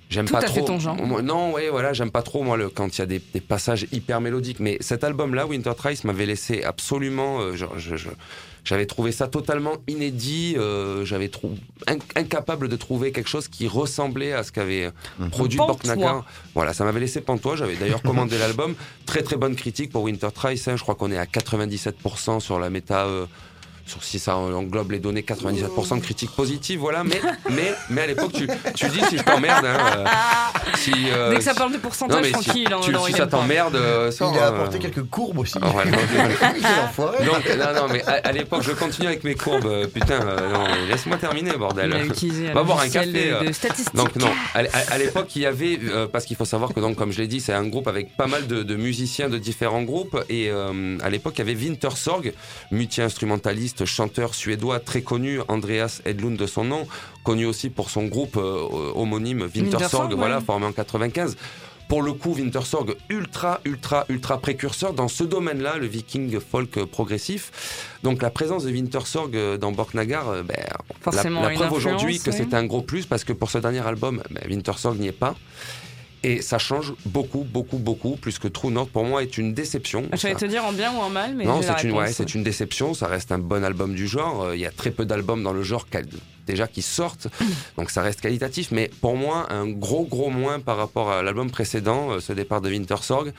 J'aime Tout pas à trop. fait ton genre. Non, ouais, voilà, j'aime pas trop moi le, quand il y a des, des passages hyper mélodiques. Mais cet album-là, Winter Trice, m'avait laissé absolument. euh, genre, je- je- j'avais trouvé ça totalement inédit. euh, j'avais trou- in- incapable de trouver quelque chose qui ressemblait à ce qu'avait Mhm. produit. Borknagar. Voilà, ça m'avait laissé pantois. J'avais d'ailleurs <laughs> commandé l'album. Très très bonne critique pour Winter Trice. hein. Je crois qu'on est à 97% sur la méta. euh, sur si ça englobe les données, 97% de critiques positives, voilà. Mais, mais, mais à l'époque, tu, tu dis si je t'emmerde. hein, euh, si, euh, Dès que ça si- parle de non, pourcentage, si, tranquille. hein, tu- dans si ça t'emmerde, euh, Il a hein. apporté quelques courbes aussi. Ah, ouais, <laughs> non. Donc, non, non, mais à, à l'époque, je continue avec mes courbes. euh, Putain, euh, non, laisse-moi terminer, bordel. un Va boire un café, de, euh. Donc non, à, à- à l'époque il y avait, euh, parce qu'il faut savoir que donc comme je l'ai dit, c'est un groupe avec pas mal de, de musiciens de différents groupes et euh, à l'époque il y avait Winter Sorg, chanteur suédois très connu, Andreas Edlund de son nom, connu aussi pour son groupe euh, homonyme Winter, Winter Sorg, Sorg, voilà, formé en 95. Pour le coup, Winter Sorg, ultra, ultra, ultra précurseur dans ce domaine-là, le viking folk progressif. Donc la présence de Winter Sorg euh, dans Borknagar, euh, ben, la, preuve aujourd'hui que c'est un gros plus parce que pour ce dernier album, ben, Winter Sorg n'y est pas. Et ça change beaucoup, beaucoup, beaucoup, plus que True North pour moi est une déception. Ah, J'allais Ça- te dire en bien ou en mal, mais non, c'est une, ouais, c'est une déception. Ça reste un bon album du genre. Euh, Il y a très peu d'albums dans le genre déjà qui sortent, <laughs> donc ça reste qualitatif. Mais pour moi, un gros, gros moins par rapport à l'album précédent, euh, ce départ de Winter Sorg.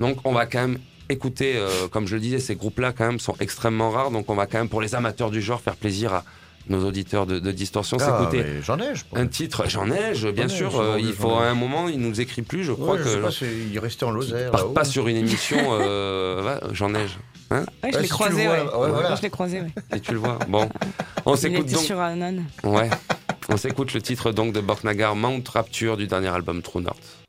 Donc, on va quand même écouter, euh, comme je le disais, ces groupes-là quand même sont extrêmement rares. Donc, on va quand même pour les amateurs du genre faire plaisir à nos auditeurs de, de distorsion, Ah, s'écouter. J'en ai, je pense. Un titre, j'en ai, je- bien ai, sûr. euh, il faut à un moment, il nous écrit plus. Je crois Ouais, je sais que pas, il est resté en Lozère. part pas sur une émission. euh, <laughs> j'en ai, je- Ouais, je Ouais, l'ai si croisé, le vois, ouais. ouais, voilà. Je l'ai croisé, ouais. si tu le vois. Bon, on Il s'écoute donc. sur Anan. Ouais, on s'écoute le titre donc de Borknagar, Mount Rapture du dernier album True North.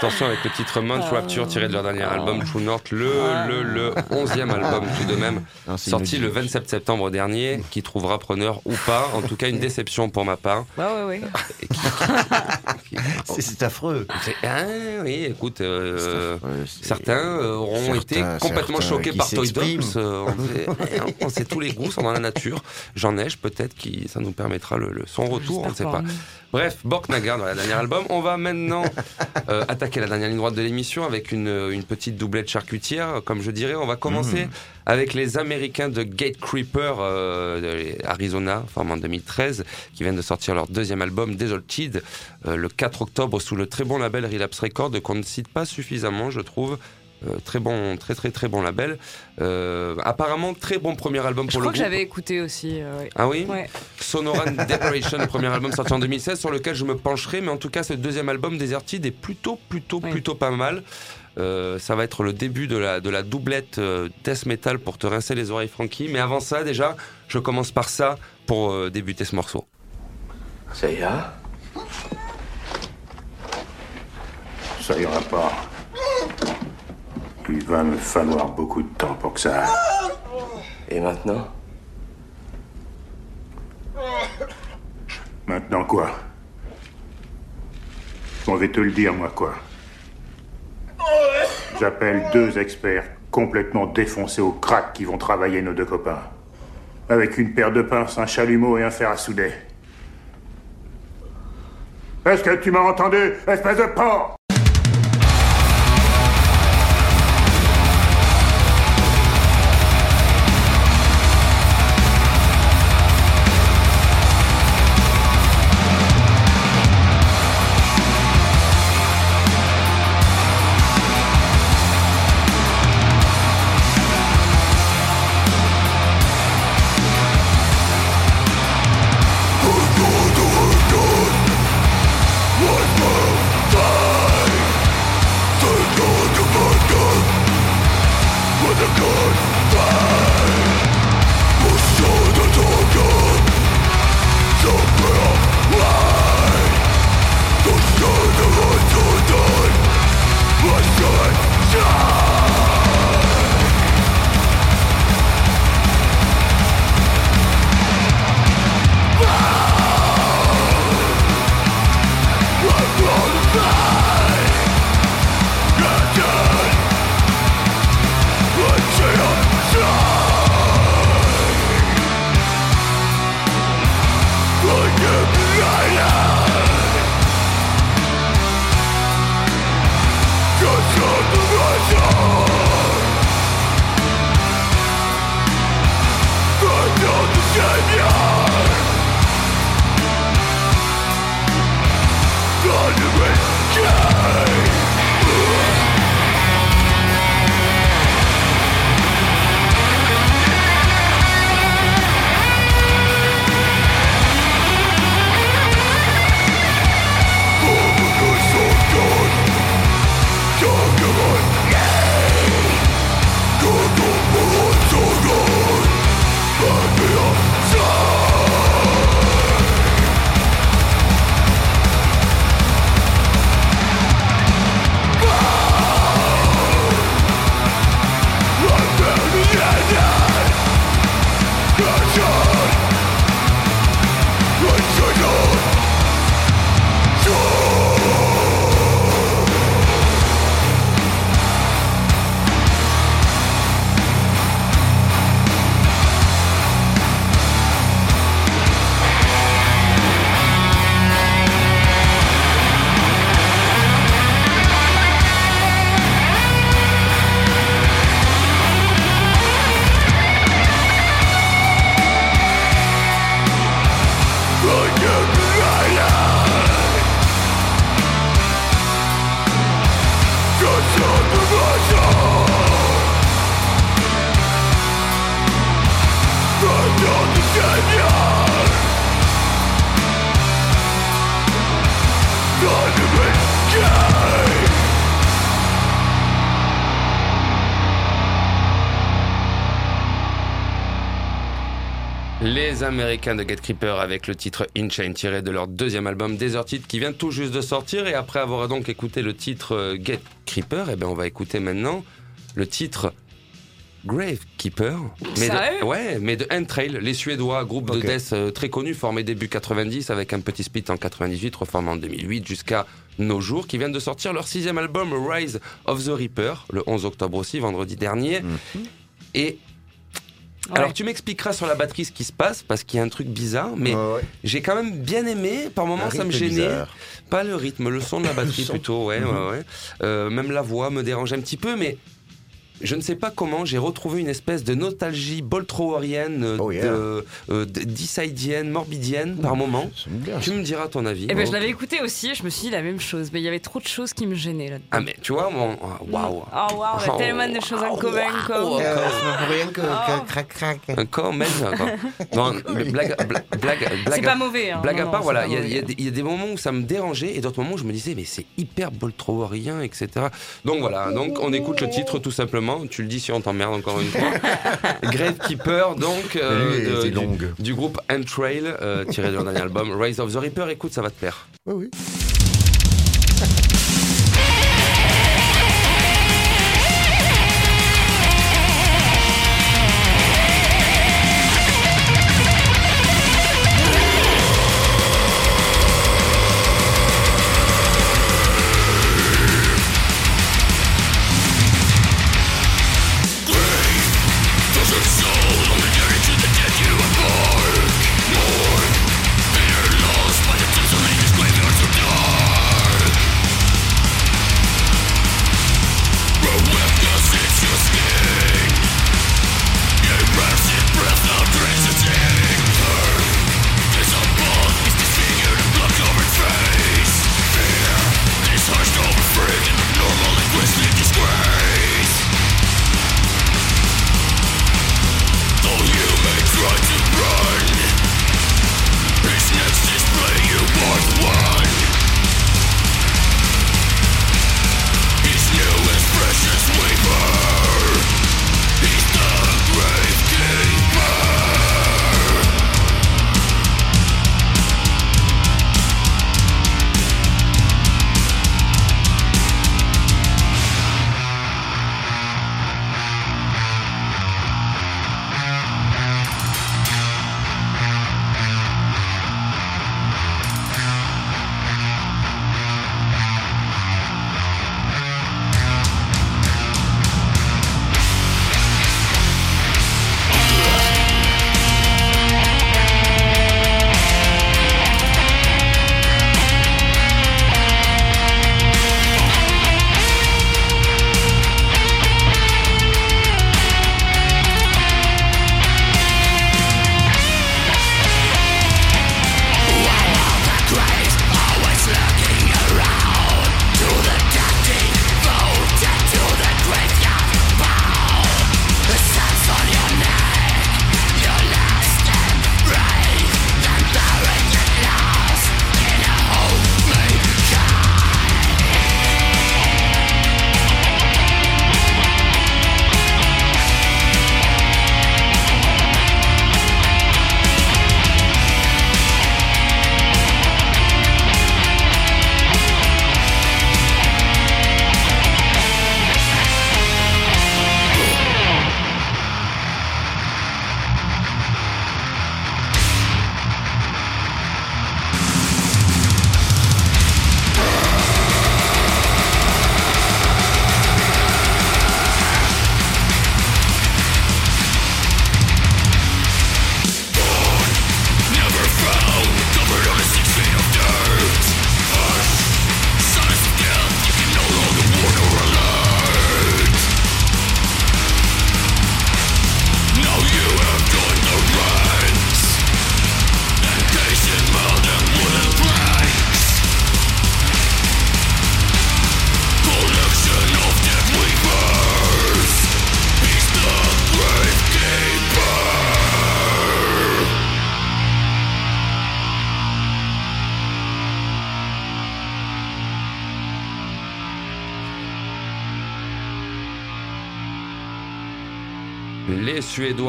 Distorsion avec le titre Munch Rapture tiré de leur dernier album True North, le, le, le 11e album tout de même, Non, c'est sorti le inaudible. 27 septembre dernier, qui trouvera preneur ou pas, en tout cas une déception pour ma part. Ouais, ouais, ouais. <laughs> C'est- affreux. ah, oui, écoute, euh, certains euh, auront Certains- été complètement choqués par Toy. Dolls. euh, on, sait, on sait tous les goûts sont dans la nature. J'en ai, peut-être qui ça nous permettra le, le- son retour, on ne sait pas. Bref, Bork Nagar dans le dernier album. On va maintenant <laughs> euh, attaquer la dernière ligne droite de l'émission avec une, une petite doublette charcutière, comme je dirais. On va commencer Mhm. avec les Américains de Gate Creeper, euh, de Arizona, formé en 2013, qui viennent de sortir leur deuxième album, Desolted, euh, le 4 octobre sous le très bon label Relapse Record, qu'on ne cite pas suffisamment, je trouve. Euh, très bon, très très très bon label. Euh, apparemment très bon premier album Je pour crois le que groupe. j'avais écouté aussi. euh, ouais. Ah oui Ouais. Sonoran <laughs> Decoration, le premier album sorti en 2016, sur lequel je me pencherai, mais en tout cas, ce deuxième album, Deserted, est plutôt, plutôt, plutôt pas mal. Euh, ça va être le début de la, de la doublette euh, death metal pour te rincer les oreilles, Frankie. Mais avant ça, déjà, je commence par ça pour euh, débuter ce morceau. Ça ira Ça ira pas. Il va me falloir beaucoup de temps pour que ça. Et maintenant? Maintenant quoi? On va te le dire, moi quoi. J'appelle deux experts complètement défoncés au crack qui vont travailler nos deux copains. Avec une paire de pinces, un chalumeau et un fer à souder. Est-ce que tu m'as entendu, espèce de porc Les Américains de Get Creeper avec le titre In Chain tiré de leur deuxième album Deserted qui vient tout juste de sortir et après avoir donc écouté le titre euh, Get Creeper, eh ben on va écouter maintenant le titre Gravekeeper. Mais de, ouais, mais de Entrail, les Suédois, groupe de death euh, très connu, formé début 90 avec un petit split en 98, reformé en 2008 jusqu'à nos jours, qui viennent de sortir leur sixième album Rise of the Reaper, le 11 octobre aussi, vendredi dernier. Et Ouais. alors tu m'expliqueras sur la batterie ce qui se passe parce qu'il y a un truc bizarre, mais Ouais, ouais. j'ai quand même bien aimé. Par moments ça me gênait. bizarre. Pas le rythme, le son de la <laughs> batterie plutôt, ouais, Mhm. ouais, ouais. Euh, même la voix me dérange un petit peu, mais je ne sais pas comment j'ai retrouvé une espèce de nostalgie boltrowarienne, euh, Oh, yeah. de, euh, de- morbidienne par moment. Tu me diras ton avis. Eh ben, je l'avais écouté aussi et je me suis dit la même chose. Mais il y avait trop de choses qui me gênaient là-dedans. Ah mais tu vois, mon ah, waouh. Oh waouh, on a Oh, tellement de choses en oh, commun. wow. Comme... Euh, <laughs> rien que, Oh. que crac crac. Encore même. <laughs> Non, blague, blague, blague, C'est pas mauvais. Hein. Blague Non, à part, voilà, il y, a- mauvais. il y a des- il y a des moments où ça me dérangeait et d'autres moments où je me disais, mais c'est hyper boltrowarien, etc. Donc voilà, donc on écoute le titre tout simplement. Tu le dis si on t'emmerde encore une fois. <laughs> Gravekeeper, donc, euh, de- du, groupe Entrail, euh, tiré de leur dernier album, Rise of the Reaper. Écoute, ça va te plaire. Oui, oui.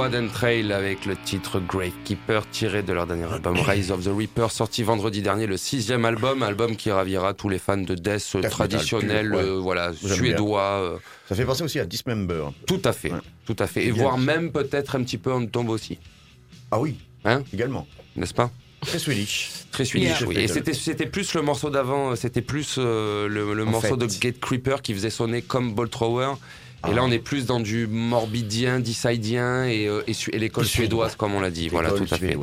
Suédois d'Entrail avec le titre Gravekeeper tiré de leur dernier album Rise of the Reaper sorti vendredi dernier, le sixième album, album qui ravira tous les fans de death, traditionnel, ouais. euh, voilà, suédois. euh, Ça fait penser aussi à Dismember. tout à fait, Ouais. tout à fait. Et voire même peut-être un petit peu en tombe aussi, Ah oui, Hein également. n'est-ce pas Très Swedish. Très swedish, Yeah. oui. Et c'était, c'était plus le morceau d'avant, c'était plus euh, le, morceau fait. de Gate Creeper qui faisait sonner comme Ball Thrower. Et Ah. là, on est plus dans du morbidien, dissidien et, euh, et, l'école Suédois. suédoise, comme on l'a dit. Voilà, tout à fait.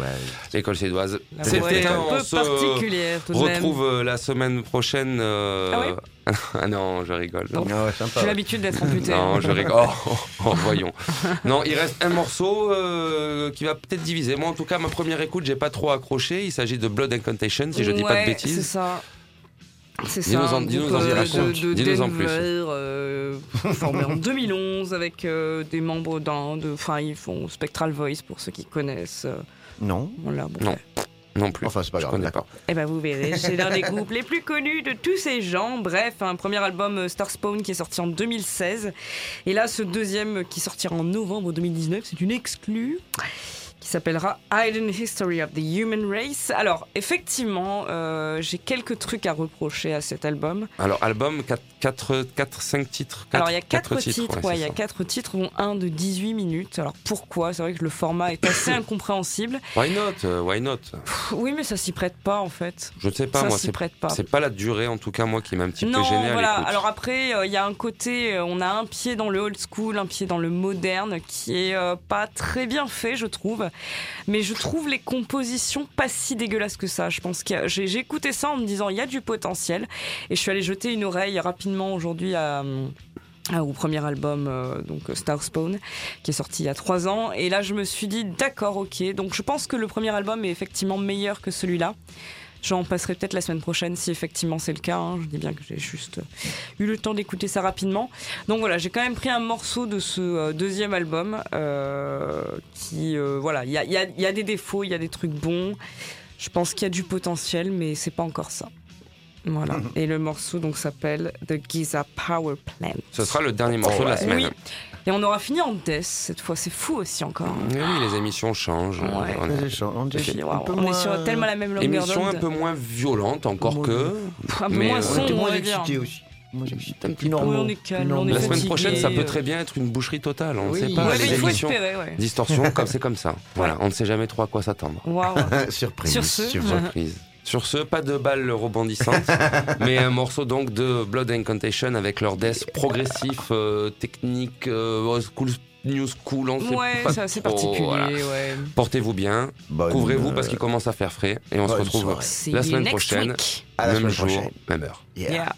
L'école suédoise. La voix est C'était un on peu se particulière tout même. retrouve euh, la semaine prochaine. euh, Ah ouais <laughs> ah non, je rigole. Non. Ah ouais, sympa. J'ai l'habitude d'être amputé. Non, je rigole. Oh, oh, oh, <laughs> voyons. Non, il reste un morceau euh, qui va peut-être diviser. Moi, en tout cas, ma première écoute, j'ai pas trop accroché. Il s'agit de Blood Incantation, si je dis pas de bêtises. C'est ça. C'est ça. Dis-nous en- groupe, en- euh, de, de en Denver, plus. euh, <laughs> formé en 2011 avec euh, des membres d'un. de- Enfin, ils font Spectral Voice pour ceux qui connaissent. euh, Non. Voilà, bon, Non. Non plus. Enfin, c'est pas grave. d'accord. Eh ben vous verrez, c'est l'un des groupes les plus connus de tous ces gens. Bref, un premier album euh, Star Spawn qui est sorti en 2016. Et là, ce deuxième qui sortira en novembre 2019, c'est une exclue qui s'appellera Hidden History of the Human Race. Alors, effectivement, euh, j'ai quelques trucs à reprocher à cet album. Alors, album, 4, 5 titres. Alors, il y a quatre, quatre titres, ouais, ouais, c'est il y a ça. quatre titres, dont un de 18 minutes. Alors, pourquoi? C'est vrai que le format est assez <coughs> incompréhensible. Why not euh, Why not? Pff, Oui, mais ça s'y prête pas, en fait. Je ne sais pas, ça moi. s'y C'est prête pas. c'est pas la durée, en tout cas, moi, qui m'a un petit Non, peu gêné voilà. Alors après, euh, il y a un côté, euh, on a un pied dans le old school, un pied dans le moderne, qui est pas très bien fait, je trouve. Mais je trouve les compositions pas si dégueulasses que ça. Je pense que j'ai écouté ça en me disant il y a du potentiel, et je suis allée jeter une oreille rapidement aujourd'hui à au premier album, euh, donc Star Spawn, qui est sorti il y a trois ans. Et là, je me suis dit, d'accord, ok. Donc, je pense que le premier album est effectivement meilleur que celui-là. J'en passerai peut-être la semaine prochaine si effectivement c'est le cas. hein. Je dis bien que j'ai juste euh, eu le temps d'écouter ça rapidement. Donc voilà, j'ai quand même pris un morceau de ce euh, deuxième album euh, qui, euh, voilà, il y a, il y a- il y a des défauts, il y a des trucs bons. Je pense qu'il y a du potentiel, mais c'est pas encore ça. Voilà. Et le morceau donc s'appelle The Giza Power Plant. Ce sera le dernier morceau de la semaine. Oui. Et on aura fini en death cette fois. C'est fou aussi encore. hein. Oui, oui, les émissions changent. Ouais. On est- on sur tellement la même longueur Émission un peu moins violente, encore Moins- que. Un peu mais, moins euh, On sombre, moins excités aussi. Moins excités. Un petit Plus peu. normaux. Oui, on est calme, Plus on est normaux. La semaine prochaine, ça peut euh. très bien être une boucherie totale. On ne Oui. sait pas. Ouais, les émissions. espérer, ouais. Distorsion, comme <laughs> c'est comme ça. Voilà, on ne sait jamais trop à quoi s'attendre. <laughs> Surprise. Sur ce, surprise. Sur ce, pas de balles rebondissantes, <laughs> mais un morceau donc de Blood Incantation avec leur death progressif, euh, technique, euh, old school, new school, on sait Ouais, pas c'est particulier, voilà. ouais. Portez-vous bien, Bonne, couvrez-vous euh, parce qu'il commence à faire frais et on se retrouve la semaine next prochaine, week. À la même semaine jour, prochaine. même heure. Yeah. Yeah.